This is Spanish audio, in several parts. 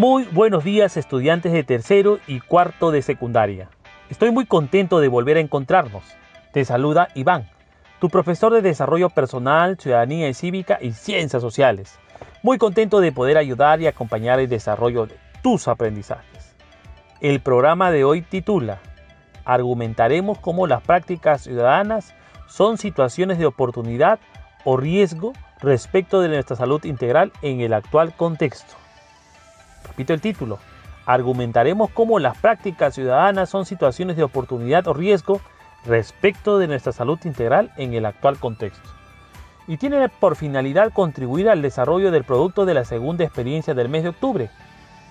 Muy buenos días estudiantes de tercero y cuarto de secundaria. Estoy muy contento de volver a encontrarnos. Te saluda Iván, tu profesor de Desarrollo Personal, Ciudadanía y Cívica y Ciencias Sociales. Muy contento de poder ayudar y acompañar el desarrollo de tus aprendizajes. El programa de hoy titula Argumentaremos cómo las prácticas ciudadanas son situaciones de oportunidad o riesgo respecto de nuestra salud integral en el actual contexto. Repito el título. Argumentaremos cómo las prácticas ciudadanas son situaciones de oportunidad o riesgo respecto de nuestra salud integral en el actual contexto. Y tiene por finalidad contribuir al desarrollo del producto de la segunda experiencia del mes de octubre,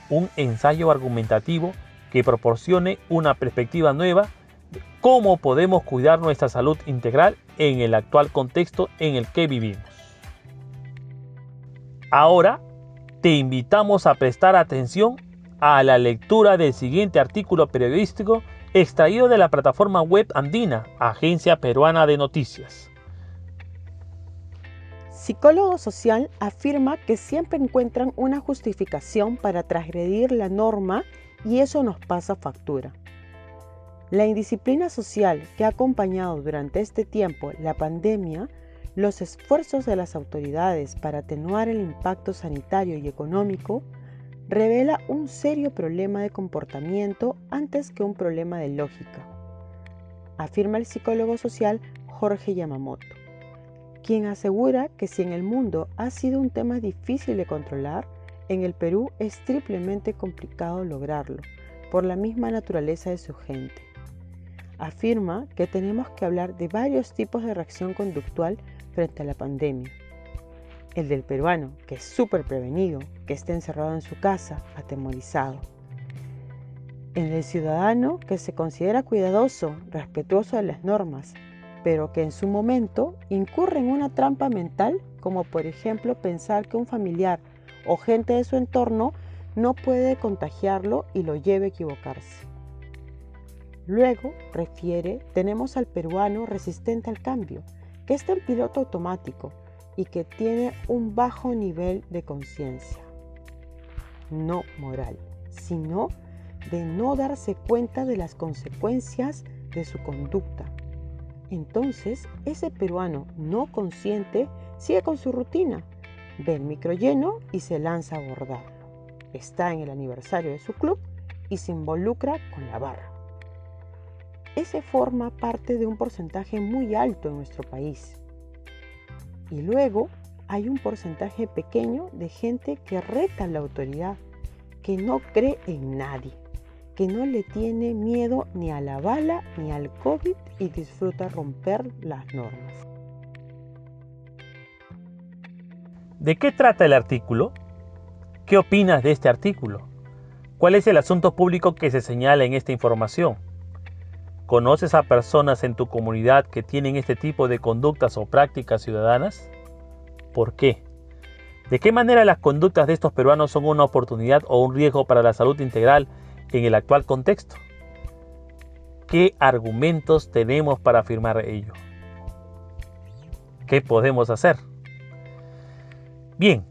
un ensayo argumentativo que proporcione una perspectiva nueva de cómo podemos cuidar nuestra salud integral en el actual contexto en el que vivimos. Ahora te invitamos a prestar atención a la lectura del siguiente artículo periodístico extraído de la plataforma web Andina, Agencia Peruana de Noticias. Psicólogo social afirma que siempre encuentran una justificación para transgredir la norma y eso nos pasa factura. La indisciplina social que ha acompañado durante este tiempo la pandemia los esfuerzos de las autoridades para atenuar el impacto sanitario y económico revela un serio problema de comportamiento antes que un problema de lógica, afirma el psicólogo social Jorge Yamamoto, quien asegura que si en el mundo ha sido un tema difícil de controlar, en el Perú es triplemente complicado lograrlo por la misma naturaleza de su gente. Afirma que tenemos que hablar de varios tipos de reacción conductual frente a la pandemia. El del peruano, que es súper prevenido, que está encerrado en su casa, atemorizado. El del ciudadano, que se considera cuidadoso, respetuoso de las normas, pero que en su momento incurre en una trampa mental, como por ejemplo pensar que un familiar o gente de su entorno no puede contagiarlo y lo lleve a equivocarse. Luego, refiere, tenemos al peruano resistente al cambio, que está en piloto automático y que tiene un bajo nivel de conciencia. No moral, sino de no darse cuenta de las consecuencias de su conducta. Entonces, ese peruano no consciente sigue con su rutina, ve el micro lleno y se lanza a abordarlo. Está en el aniversario de su club y se involucra con la barra. Ese forma parte de un porcentaje muy alto en nuestro país. Y luego hay un porcentaje pequeño de gente que reta a la autoridad, que no cree en nadie, que no le tiene miedo ni a la bala ni al COVID y disfruta romper las normas. ¿De qué trata el artículo? ¿Qué opinas de este artículo? ¿Cuál es el asunto público que se señala en esta información? ¿Conoces a personas en tu comunidad que tienen este tipo de conductas o prácticas ciudadanas? ¿Por qué? ¿De qué manera las conductas de estos peruanos son una oportunidad o un riesgo para la salud integral en el actual contexto? ¿Qué argumentos tenemos para afirmar ello? ¿Qué podemos hacer? Bien,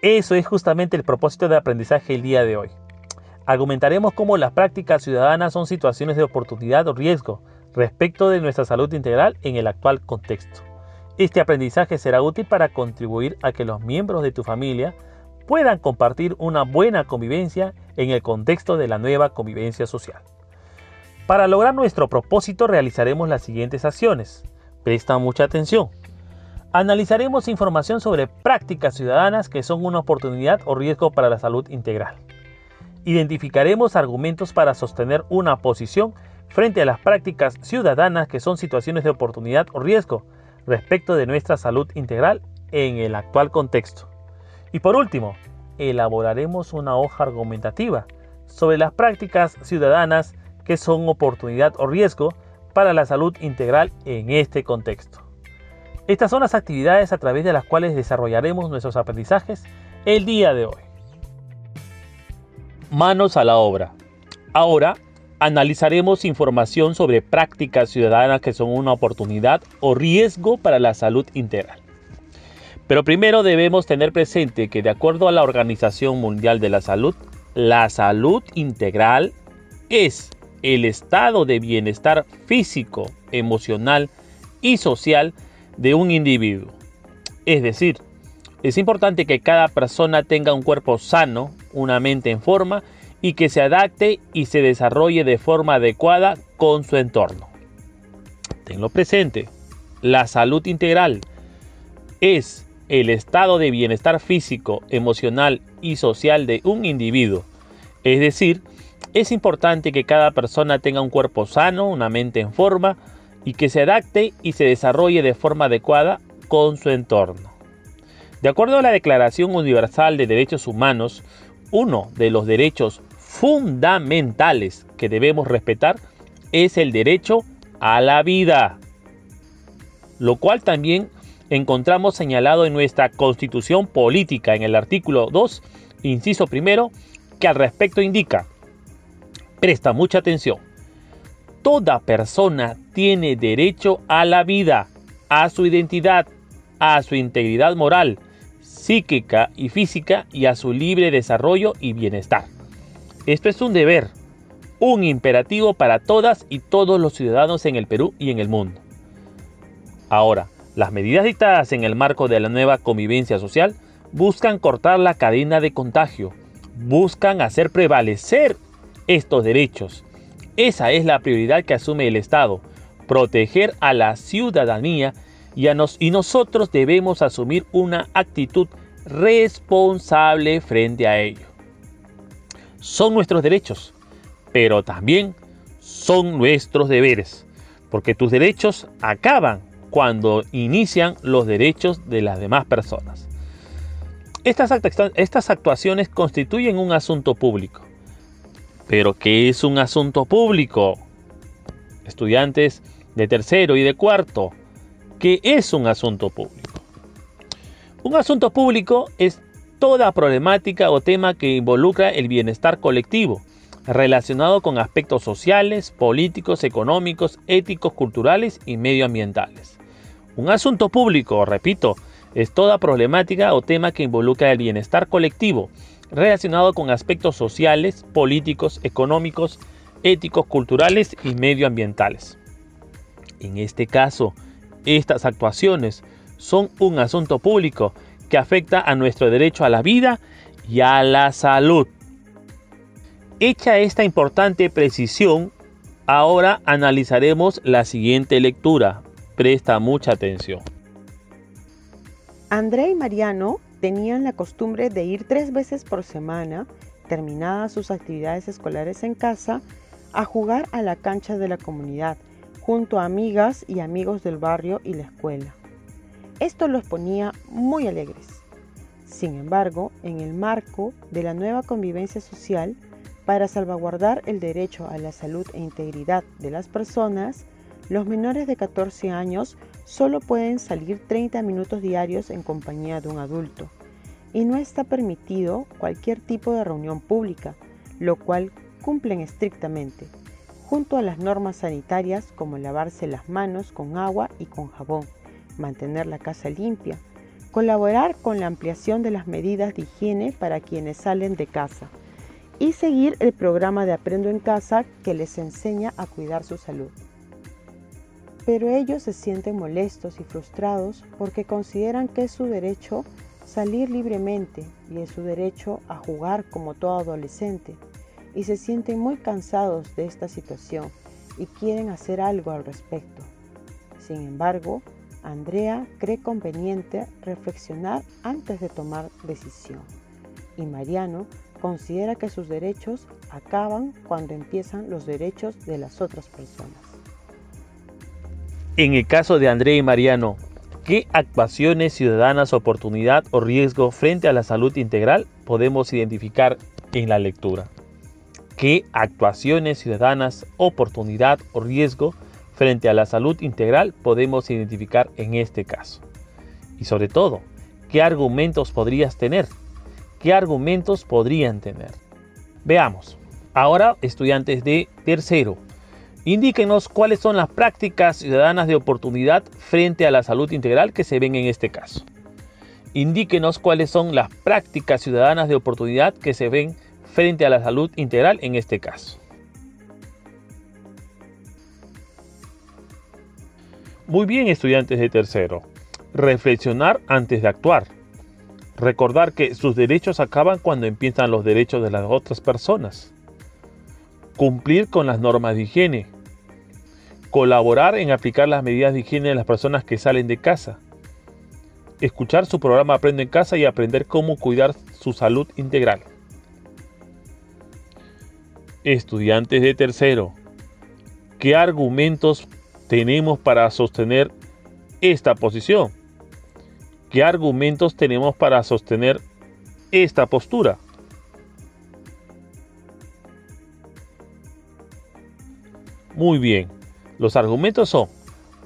eso es justamente el propósito de aprendizaje el día de hoy. Argumentaremos cómo las prácticas ciudadanas son situaciones de oportunidad o riesgo respecto de nuestra salud integral en el actual contexto. Este aprendizaje será útil para contribuir a que los miembros de tu familia puedan compartir una buena convivencia en el contexto de la nueva convivencia social. Para lograr nuestro propósito realizaremos las siguientes acciones. Presta mucha atención. Analizaremos información sobre prácticas ciudadanas que son una oportunidad o riesgo para la salud integral. Identificaremos argumentos para sostener una posición frente a las prácticas ciudadanas que son situaciones de oportunidad o riesgo respecto de nuestra salud integral en el actual contexto. Y por último, elaboraremos una hoja argumentativa sobre las prácticas ciudadanas que son oportunidad o riesgo para la salud integral en este contexto. Estas son las actividades a través de las cuales desarrollaremos nuestros aprendizajes el día de hoy. Manos a la obra. Ahora analizaremos información sobre prácticas ciudadanas que son una oportunidad o riesgo para la salud integral. Pero primero debemos tener presente que de acuerdo a la Organización Mundial de la Salud, la salud integral es el estado de bienestar físico, emocional y social de un individuo. Es decir, es importante que cada persona tenga un cuerpo sano, una mente en forma y que se adapte y se desarrolle de forma adecuada con su entorno. Tenlo presente, la salud integral es el estado de bienestar físico, emocional y social de un individuo. Es decir, es importante que cada persona tenga un cuerpo sano, una mente en forma y que se adapte y se desarrolle de forma adecuada con su entorno. De acuerdo a la Declaración Universal de Derechos Humanos, uno de los derechos fundamentales que debemos respetar es el derecho a la vida, lo cual también encontramos señalado en nuestra constitución política en el artículo 2, inciso primero, que al respecto indica, presta mucha atención, toda persona tiene derecho a la vida, a su identidad, a su integridad moral, psíquica y física y a su libre desarrollo y bienestar. Esto es un deber, un imperativo para todas y todos los ciudadanos en el Perú y en el mundo. Ahora, las medidas dictadas en el marco de la nueva convivencia social buscan cortar la cadena de contagio, buscan hacer prevalecer estos derechos. Esa es la prioridad que asume el Estado, proteger a la ciudadanía y, nosotros debemos asumir una actitud responsable frente a ello son nuestros derechos, pero también son nuestros deberes, porque tus derechos acaban cuando inician los derechos de las demás personas. Estas, estas actuaciones constituyen un asunto público. ¿Pero qué es un asunto público? Estudiantes de tercero y de cuarto, ¿qué es un asunto público? Un asunto público es toda problemática o tema que involucra el bienestar colectivo, relacionado con aspectos sociales, políticos, económicos, éticos, culturales y medioambientales. Un asunto público, repito, es toda problemática o tema que involucra el bienestar colectivo, relacionado con aspectos sociales, políticos, económicos, éticos, culturales y medioambientales. En este caso, estas actuaciones son un asunto público que afecta a nuestro derecho a la vida y a la salud. Hecha esta importante precisión, ahora analizaremos la siguiente lectura. Presta mucha atención. André y Mariano tenían la costumbre de ir tres veces por semana, terminadas sus actividades escolares en casa, a jugar a la cancha de la comunidad, junto a amigas y amigos del barrio y la escuela. Esto los ponía muy alegres. Sin embargo, en el marco de la nueva convivencia social, para salvaguardar el derecho a la salud e integridad de las personas, los menores de 14 años solo pueden salir 30 minutos diarios en compañía de un adulto y no está permitido cualquier tipo de reunión pública, lo cual cumplen estrictamente, junto a las normas sanitarias como lavarse las manos con agua y con jabón mantener la casa limpia, colaborar con la ampliación de las medidas de higiene para quienes salen de casa y seguir el programa de Aprendo en Casa que les enseña a cuidar su salud. Pero ellos se sienten molestos y frustrados porque consideran que es su derecho salir libremente y es su derecho a jugar como todo adolescente y se sienten muy cansados de esta situación y quieren hacer algo al respecto. Sin embargo, Andrea cree conveniente reflexionar antes de tomar decisión y Mariano considera que sus derechos acaban cuando empiezan los derechos de las otras personas. En el caso de Andrea y Mariano, ¿qué actuaciones ciudadanas, oportunidad o riesgo frente a la salud integral podemos identificar en la lectura? ¿Qué actuaciones ciudadanas, oportunidad o riesgo frente a la salud integral podemos identificar en este caso? Y sobre todo, ¿qué argumentos podrías tener? ¿Qué argumentos podrían tener? Veamos. Ahora, estudiantes de tercero, indíquenos cuáles son las prácticas ciudadanas de oportunidad frente a la salud integral que se ven en este caso. Indíquenos cuáles son las prácticas ciudadanas de oportunidad que se ven frente a la salud integral en este caso. Muy bien, estudiantes de tercero. Reflexionar antes de actuar. Recordar que sus derechos acaban cuando empiezan los derechos de las otras personas. Cumplir con las normas de higiene. Colaborar en aplicar las medidas de higiene de las personas que salen de casa escuchar su programa Aprende en casa y aprender cómo cuidar su salud integral. Estudiantes de tercero, ¿qué argumentos tenemos para sostener esta posición? ¿Qué argumentos tenemos para sostener esta postura? Muy bien, los argumentos son,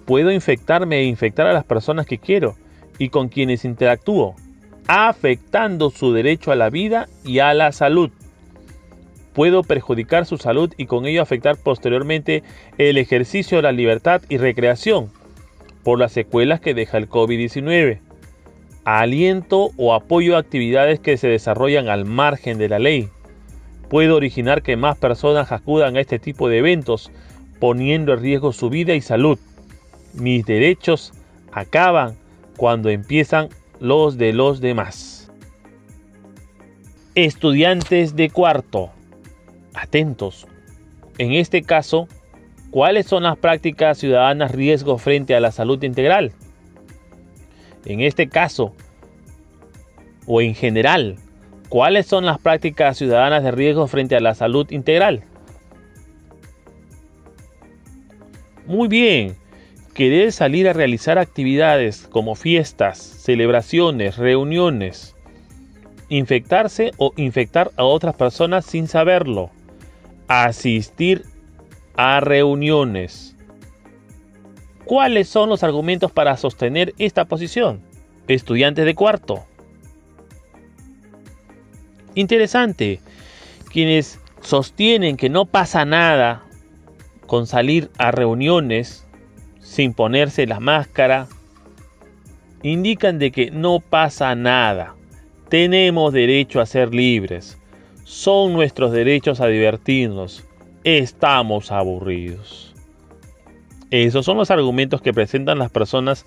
puedo infectarme e infectar a las personas que quiero y con quienes interactúo, afectando su derecho a la vida y a la salud. Puedo perjudicar su salud y con ello afectar posteriormente el ejercicio de la libertad y recreación por las secuelas que deja el COVID-19. Aliento o apoyo a actividades que se desarrollan al margen de la ley. Puedo originar que más personas acudan a este tipo de eventos, poniendo en riesgo su vida y salud. Mis derechos acaban cuando empiezan los de los demás. Estudiantes de cuarto, atentos. En este caso, ¿cuáles son las prácticas ciudadanas riesgo frente a la salud integral? En este caso, o en general, ¿cuáles son las prácticas ciudadanas de riesgo frente a la salud integral? Muy bien, querer salir a realizar actividades como fiestas, celebraciones, reuniones, infectarse o infectar a otras personas sin saberlo, asistir a reuniones. ¿Cuáles son los argumentos para sostener esta posición? Estudiantes de cuarto. Interesante. Quienes sostienen que no pasa nada con salir a reuniones sin ponerse la máscara, indican de que no pasa nada. Tenemos derecho a ser libres. Son nuestros derechos a divertirnos. Estamos aburridos. Esos son los argumentos que presentan las personas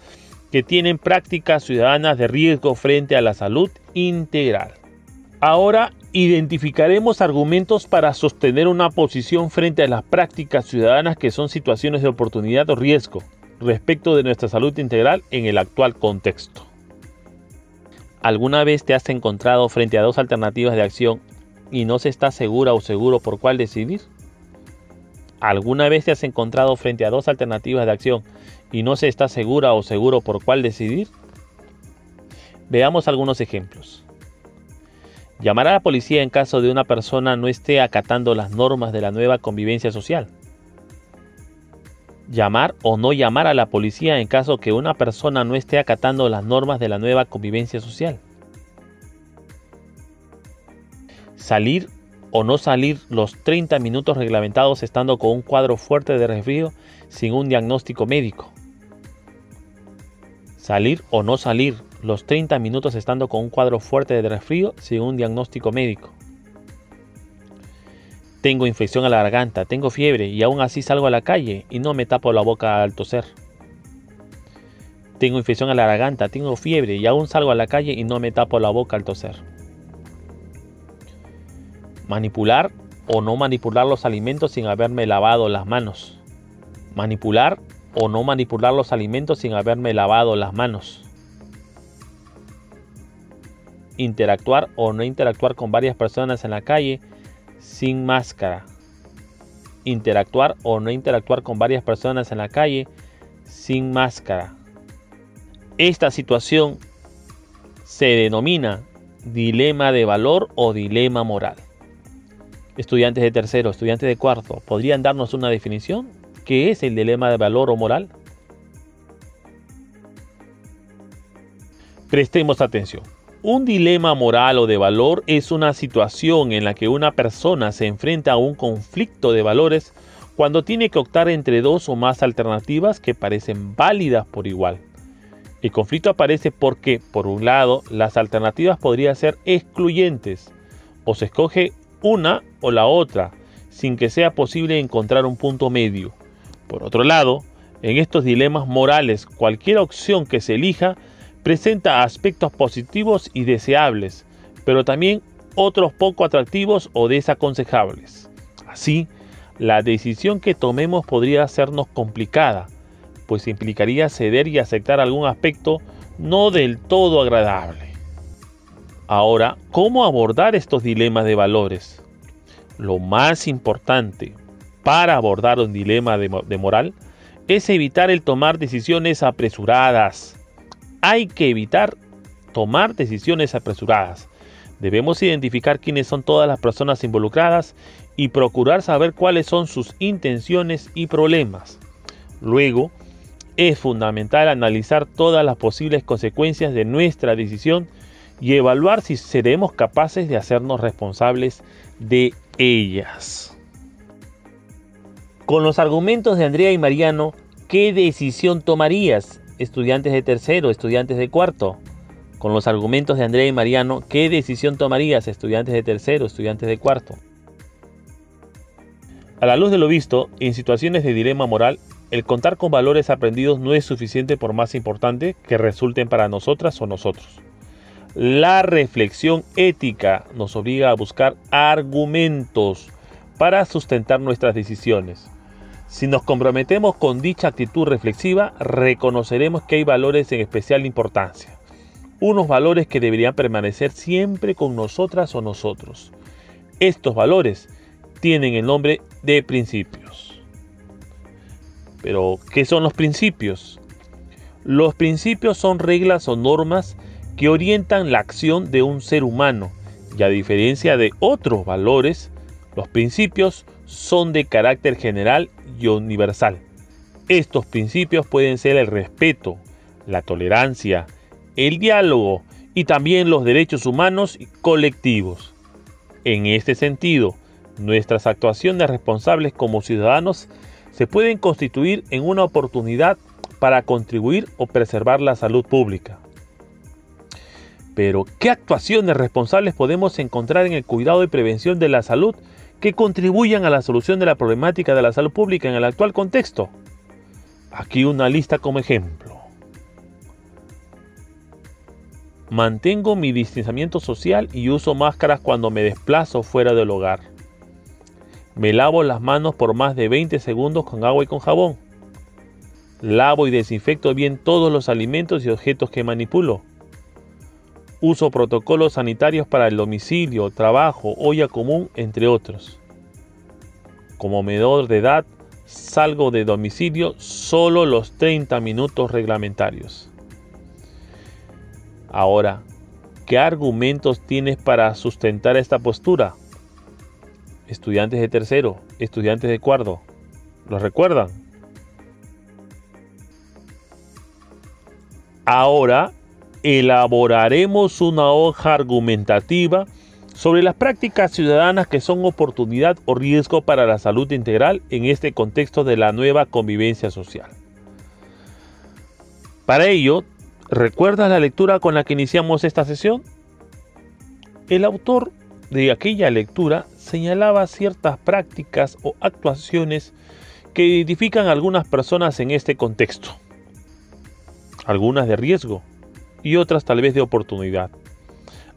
que tienen prácticas ciudadanas de riesgo frente a la salud integral. Ahora identificaremos argumentos para sostener una posición frente a las prácticas ciudadanas que son situaciones de oportunidad o riesgo respecto de nuestra salud integral en el actual contexto. ¿Alguna vez te has encontrado frente a dos alternativas de acción y no se está segura o seguro por cuál decidir? ¿Alguna vez te has encontrado frente a dos alternativas de acción y no se está segura o seguro por cuál decidir? Veamos algunos ejemplos. Llamar a la policía en caso de una persona no esté acatando las normas de la nueva convivencia social. Llamar o no llamar a la policía en caso que una persona no esté acatando las normas de la nueva convivencia social. Salir o no salir los 30 minutos reglamentados estando con un cuadro fuerte de resfrío sin un diagnóstico médico. Salir o no salir los 30 minutos estando con un cuadro fuerte de resfrío sin un diagnóstico médico. Tengo infección a la garganta, tengo fiebre y aún así salgo a la calle y no me tapo la boca al toser. Tengo infección a la garganta, tengo fiebre y aún salgo a la calle y no me tapo la boca al toser. Manipular o no manipular los alimentos sin haberme lavado las manos. Manipular o no manipular los alimentos sin haberme lavado las manos interactuar o no interactuar con varias personas en la calle sin máscara. Interactuar o no interactuar con varias personas en la calle sin máscara. Esta situación se denomina dilema de valor o dilema moral. Estudiantes de tercero, estudiantes de cuarto, ¿podrían darnos una definición? ¿Qué es el dilema de valor o moral? Prestemos atención. Un dilema moral o de valor es una situación en la que una persona se enfrenta a un conflicto de valores cuando tiene que optar entre dos o más alternativas que parecen válidas por igual. El conflicto aparece porque, por un lado, las alternativas podrían ser excluyentes, o se escoge una o la otra, sin que sea posible encontrar un punto medio. Por otro lado, en estos dilemas morales, cualquier opción que se elija presenta aspectos positivos y deseables, pero también otros poco atractivos o desaconsejables. Así, la decisión que tomemos podría hacernos complicada, pues implicaría ceder y aceptar algún aspecto no del todo agradable. Ahora, ¿cómo abordar estos dilemas de valores? Lo más importante para abordar un dilema de, moral es evitar el tomar decisiones apresuradas, hay que evitar tomar decisiones apresuradas. Debemos identificar quiénes son todas las personas involucradas y procurar saber cuáles son sus intenciones y problemas. Luego, es fundamental analizar todas las posibles consecuencias de nuestra decisión y evaluar si seremos capaces de hacernos responsables de ellas. Con los argumentos de Andrea y Mariano, ¿qué decisión tomarías? estudiantes de tercero, estudiantes de cuarto. Con los argumentos de Andrea y Mariano, ¿qué decisión tomarías, estudiantes de tercero, estudiantes de cuarto? A la luz de lo visto, en situaciones de dilema moral, el contar con valores aprendidos no es suficiente por más importante que resulten para nosotras o nosotros. La reflexión ética nos obliga a buscar argumentos para sustentar nuestras decisiones. Si nos comprometemos con dicha actitud reflexiva, reconoceremos que hay valores en especial importancia. Unos valores que deberían permanecer siempre con nosotras o nosotros. Estos valores tienen el nombre de principios. Pero, ¿qué son los principios? Los principios son reglas o normas que orientan la acción de un ser humano y a diferencia de otros valores, los principios son de carácter general y universal. Estos principios pueden ser el respeto, la tolerancia, el diálogo y también los derechos humanos y colectivos. En este sentido, nuestras actuaciones responsables como ciudadanos se pueden constituir en una oportunidad para contribuir o preservar la salud pública. Pero, ¿qué actuaciones responsables podemos encontrar en el cuidado y prevención de la salud que contribuyan a la solución de la problemática de la salud pública en el actual contexto. Aquí una lista como ejemplo. Mantengo mi distanciamiento social y uso máscaras cuando me desplazo fuera del hogar. Me lavo las manos por más de 20 segundos con agua y con jabón. Lavo y desinfecto bien todos los alimentos y objetos que manipulo. Uso protocolos sanitarios para el domicilio, trabajo, olla común, entre otros. Como menor de edad, salgo de domicilio solo los 30 minutos reglamentarios. Ahora, ¿qué argumentos tienes para sustentar esta postura? Estudiantes de tercero, estudiantes de cuarto, ¿los recuerdan? Ahora elaboraremos una hoja argumentativa sobre las prácticas ciudadanas que son oportunidad o riesgo para la salud integral en este contexto de la nueva convivencia social. Para ello, ¿recuerdas la lectura con la que iniciamos esta sesión? El autor de aquella lectura señalaba ciertas prácticas o actuaciones que identifican a algunas personas en este contexto, algunas de riesgo, y otras tal vez de oportunidad.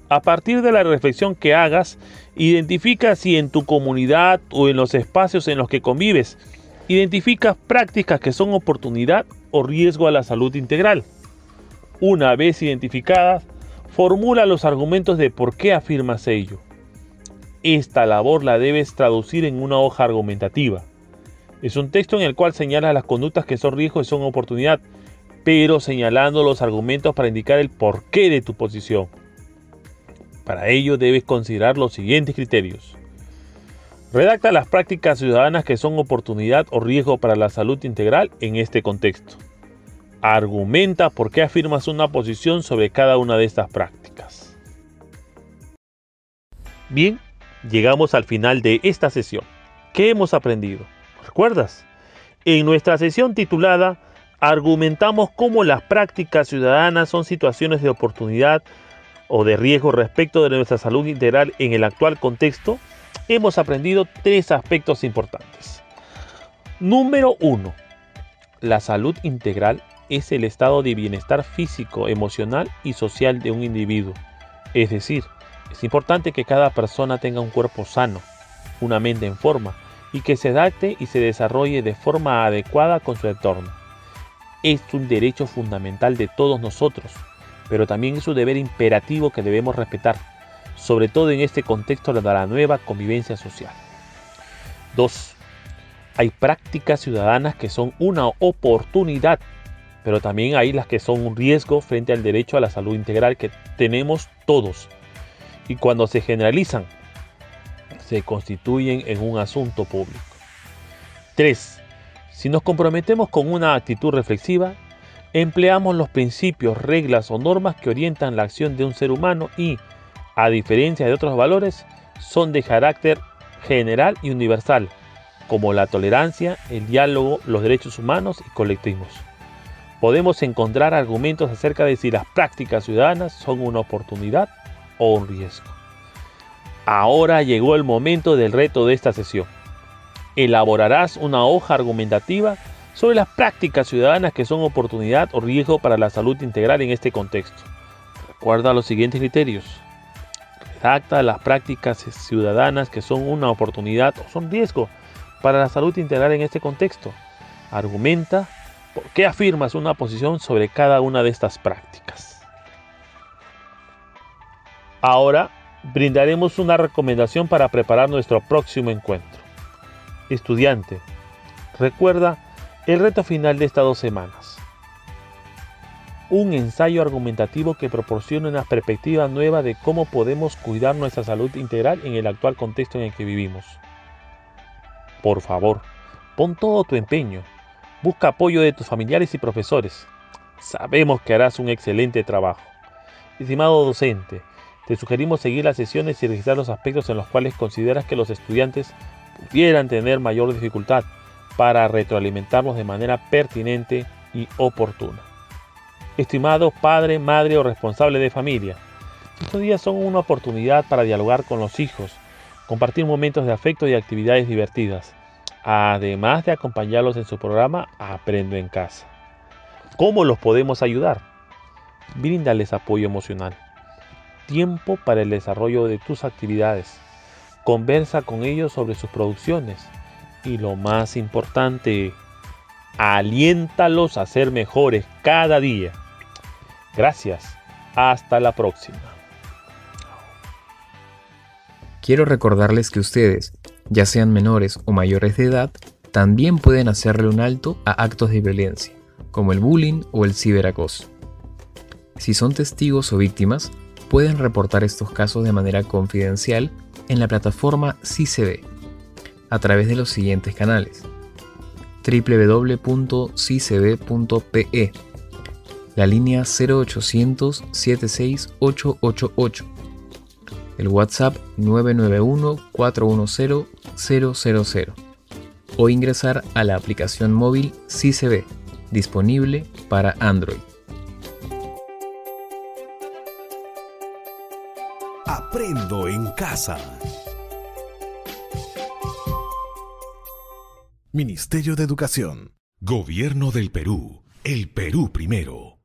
A partir de la reflexión que hagas, identifica si en tu comunidad o en los espacios en los que convives, identificas prácticas que son oportunidad o riesgo a la salud integral. Una vez identificadas, formula los argumentos de por qué afirmas ello. Esta labor la debes traducir en una hoja argumentativa. Es un texto en el cual señalas las conductas que son riesgo y son oportunidad, pero señalando los argumentos para indicar el porqué de tu posición. Para ello debes considerar los siguientes criterios. Redacta las prácticas ciudadanas que son oportunidad o riesgo para la salud integral en este contexto. Argumenta por qué afirmas una posición sobre cada una de estas prácticas. Bien, llegamos al final de esta sesión. ¿Qué hemos aprendido? ¿Recuerdas? En nuestra sesión titulada Argumentamos cómo las prácticas ciudadanas son situaciones de oportunidad o de riesgo respecto de nuestra salud integral en el actual contexto, hemos aprendido tres aspectos importantes. Número uno, la salud integral es el estado de bienestar físico, emocional y social de un individuo. Es decir, es importante que cada persona tenga un cuerpo sano, una mente en forma y que se adapte y se desarrolle de forma adecuada con su entorno. Es un derecho fundamental de todos nosotros, pero también es un deber imperativo que debemos respetar, sobre todo en este contexto de la nueva convivencia social. 2. Hay prácticas ciudadanas que son una oportunidad pero también hay las que son un riesgo frente al derecho a la salud integral que tenemos todos. Y cuando se generalizan, se constituyen en un asunto público. 3. Si nos comprometemos con una actitud reflexiva, empleamos los principios, reglas o normas que orientan la acción de un ser humano y, a diferencia de otros valores, son de carácter general y universal, como la tolerancia, el diálogo, los derechos humanos y colectivos podemos encontrar argumentos acerca de si las prácticas ciudadanas son una oportunidad o un riesgo. Ahora llegó el momento del reto de esta sesión. Elaborarás una hoja argumentativa sobre las prácticas ciudadanas que son oportunidad o riesgo para la salud integral en este contexto. Recuerda los siguientes criterios. Redacta las prácticas ciudadanas que son una oportunidad o son riesgo para la salud integral en este contexto. Argumenta ¿Por qué afirmas una posición sobre cada una de estas prácticas? Ahora brindaremos una recomendación para preparar nuestro próximo encuentro. Estudiante, recuerda el reto final de estas dos semanas. Un ensayo argumentativo que proporcione una perspectiva nueva de cómo podemos cuidar nuestra salud integral en el actual contexto en el que vivimos. Por favor, pon todo tu empeño Busca apoyo de tus familiares y profesores. Sabemos que harás un excelente trabajo. Estimado docente, te sugerimos seguir las sesiones y registrar los aspectos en los cuales consideras que los estudiantes pudieran tener mayor dificultad para retroalimentarlos de manera pertinente y oportuna. Estimado padre, madre o responsable de familia, estos días son una oportunidad para dialogar con los hijos, compartir momentos de afecto y actividades divertidas además de acompañarlos en su programa Aprendo en casa. ¿Cómo los podemos ayudar? Bríndales apoyo emocional, tiempo para el desarrollo de tus actividades, conversa con ellos sobre sus producciones y lo más importante, aliéntalos a ser mejores cada día. Gracias, hasta la próxima. Quiero recordarles que ustedes ya sean menores o mayores de edad, también pueden hacerle un alto a actos de violencia, como el bullying o el ciberacoso. Si son testigos o víctimas, pueden reportar estos casos de manera confidencial en la plataforma CICB a través de los siguientes canales. www.cicb.pe la línea 0800 76888 el WhatsApp 991-410-000 o ingresar a la aplicación móvil CCB, disponible para Android. Aprendo en casa. Ministerio de Educación. Gobierno del Perú. El Perú primero.